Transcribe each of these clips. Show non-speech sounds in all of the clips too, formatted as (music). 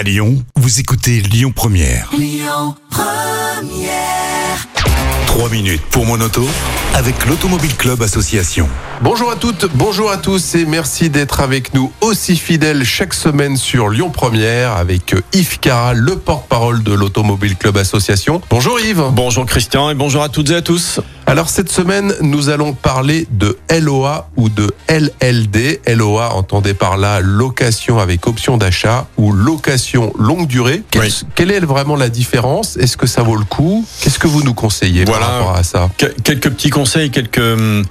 À Lyon, vous écoutez Lyon Première. 3 minutes pour mon auto avec l'Automobile Club Association. Bonjour à toutes, bonjour à tous et merci d'être avec nous aussi fidèles chaque semaine sur Lyon Première avec Yves Cara, le porte-parole de l'Automobile Club Association. Bonjour Yves. Bonjour Christian et bonjour à toutes et à tous. Alors cette semaine, nous allons parler de LOA ou de LLD. LOA, entendez par là location avec option d'achat ou location longue durée. Quelle, Oui. quelle est vraiment la différence? Est-ce que ça vaut le coup? Qu'est-ce que vous nous conseillez Voilà. par rapport à ça? Que- quelques petits conseils, quelques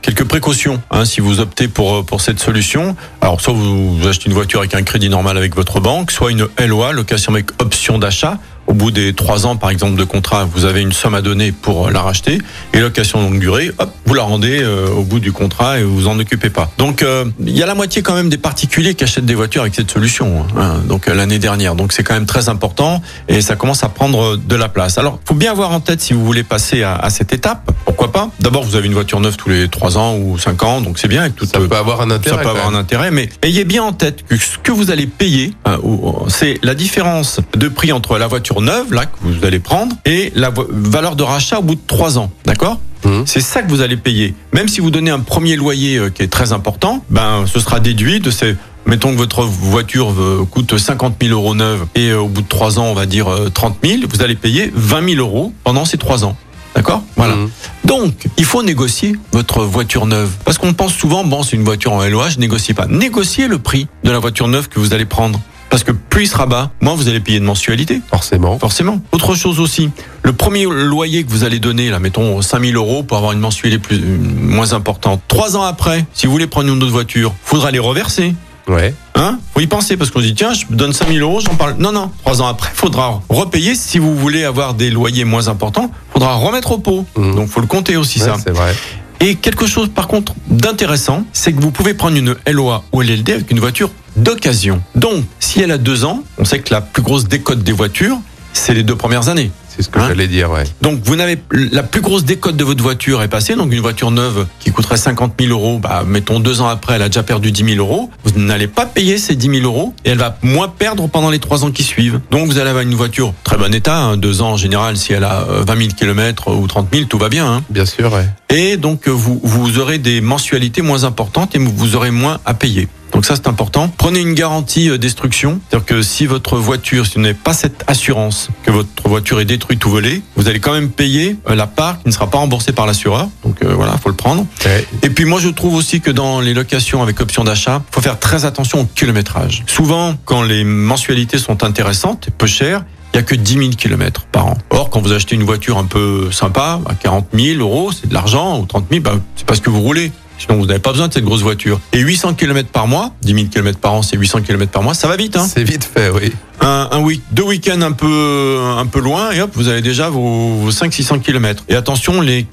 quelques précautions hein, si vous optez pour euh, pour cette solution. Alors soit vous, vous achetez une voiture avec un crédit normal avec votre banque, soit une LOA, location avec option d'achat. Au bout des trois ans, par exemple, de contrat, vous avez une somme à donner pour euh, la racheter. Et location longue durée, hop, vous la rendez euh, au bout du contrat et vous vous en occupez pas. Donc, euh, il y a la moitié quand même des particuliers qui achètent des voitures avec cette solution. hein, donc euh, l'année dernière. Donc c'est quand même très important et ça commence à prendre de la place. Alors, faut bien avoir en tête si vous voulez passer à, à cette étape. Pourquoi pas D'abord, vous avez une voiture neuve tous les trois ans ou cinq ans, donc c'est bien. Ça peut avoir un intérêt. ça peut avoir un intérêt, mais ayez bien en tête que ce que vous allez payer, euh, ou- c'est la différence de prix entre la voiture neuve, là, que vous allez prendre, et la valeur de rachat au bout de trois ans. D'accord Mhm. C'est ça que vous allez payer. Même si vous donnez un premier loyer euh, qui est très important, ben, ce sera déduit de ces. Mettons que votre voiture euh, coûte 50 000 euros neuve et euh, au bout de trois ans, on va dire euh, 30 000, vous allez payer 20 000 euros pendant ces trois ans. D'accord Voilà. Mhm. Donc, il faut négocier votre voiture neuve. Parce qu'on pense souvent, bon, c'est une voiture en LOA, je négocie pas. Négociez le prix de la voiture neuve que vous allez prendre. Parce que plus il sera bas, moins vous allez payer de mensualité. Forcément. Forcément. Autre chose aussi, le premier loyer que vous allez donner, là, mettons 5000 euros pour avoir une mensualité plus, euh, moins importante. Trois ans après, si vous voulez prendre une autre voiture, faudra les reverser. Ouais. Hein? Faut y penser parce qu'on se dit tiens, je donne 5000 euros, j'en parle. Non, non. Trois ans après, faudra repayer. Si vous voulez avoir des loyers moins importants, faudra remettre au pot. Mhm. Donc faut le compter aussi Ouais, ça. c'est vrai. Et quelque chose par contre d'intéressant, c'est que vous pouvez prendre une LOA ou LLD avec une voiture d'occasion. Donc, si elle a deux ans, on sait que la plus grosse décote des voitures, c'est les deux premières années. C'est ce que Hein j'allais dire, ouais. Donc, vous n'avez la plus grosse décote de votre voiture est passée. Donc, une voiture neuve qui coûterait 50 000 euros, bah, mettons deux ans après, elle a déjà perdu 10 000 euros. Vous n'allez pas payer ces 10 000 euros et elle va moins perdre pendant les trois ans qui suivent. Donc, vous allez avoir une voiture très bon état, hein, deux ans en général. Si elle a euh, 20 000 km ou 30 000, tout va bien. Hein. Bien sûr, ouais. Et donc, euh, vous, vous aurez des mensualités moins importantes et vous aurez moins à payer. Donc ça, c'est important. Prenez une garantie euh, destruction. C'est-à-dire que si votre voiture, si vous n'avez pas cette assurance que votre voiture est détruite ou volée, vous allez quand même payer euh, la part qui ne sera pas remboursée par l'assureur. Donc euh, voilà, faut le prendre. Ouais. Et puis moi, je trouve aussi que dans les locations avec option d'achat, faut faire très attention au kilométrage. Souvent, quand les mensualités sont intéressantes et peu chères, il y a que 10 000 kilomètres par an. Or, quand vous achetez une voiture un peu sympa, à 40 000 euros, c'est de l'argent, ou 30 000, bah, c'est parce que vous roulez. Sinon, vous n'avez pas besoin de cette grosse voiture. Et 800 km par mois, 10 000 km par an, c'est 800 km par mois, ça va vite. Hein C'est vite fait, oui. Un, un week, deux week-ends un peu, un peu loin, et hop, vous avez déjà vos, vos 500-600 km. Et attention, les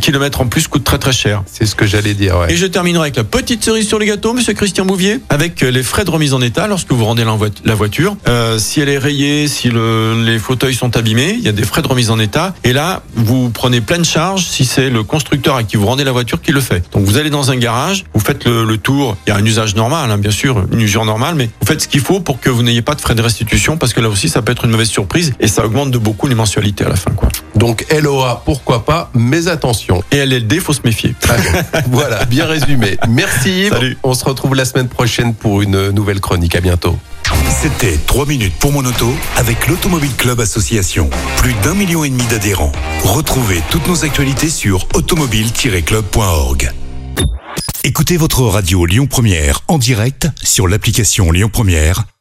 kilomètres en plus coûtent très très cher. C'est ce que j'allais dire, ouais. Et je terminerai avec la petite cerise sur le gâteau, monsieur Christian Bouvier, avec euh, les frais de remise en état lorsque vous rendez la voiture. Euh, si elle est rayée, si le, les fauteuils sont abîmés, il y a des frais de remise en état. Et là, vous prenez pleine charge si c'est le constructeur à qui vous rendez la voiture qui le fait. Donc vous allez dans un garage, vous faites le, le tour. Il y a un usage normal, hein, bien sûr, une usure normale, mais vous faites ce qu'il faut pour que vous n'ayez pas de frais de restitution, parce que là aussi, ça peut être une mauvaise surprise et ça augmente de beaucoup les mensualités à la fin, quoi. Donc LOA, pourquoi pas, mais attention. Et LLD, faut se méfier. (laughs) voilà, bien résumé. Merci Yves. Salut. On se retrouve la semaine prochaine pour une nouvelle chronique. À bientôt. C'était 3 minutes pour mon auto avec l'Automobile Club Association. Plus d'un million et demi d'adhérents. Retrouvez toutes nos actualités sur automobile-club.org. Écoutez votre radio Lyon Première en direct sur l'application Lyon Première,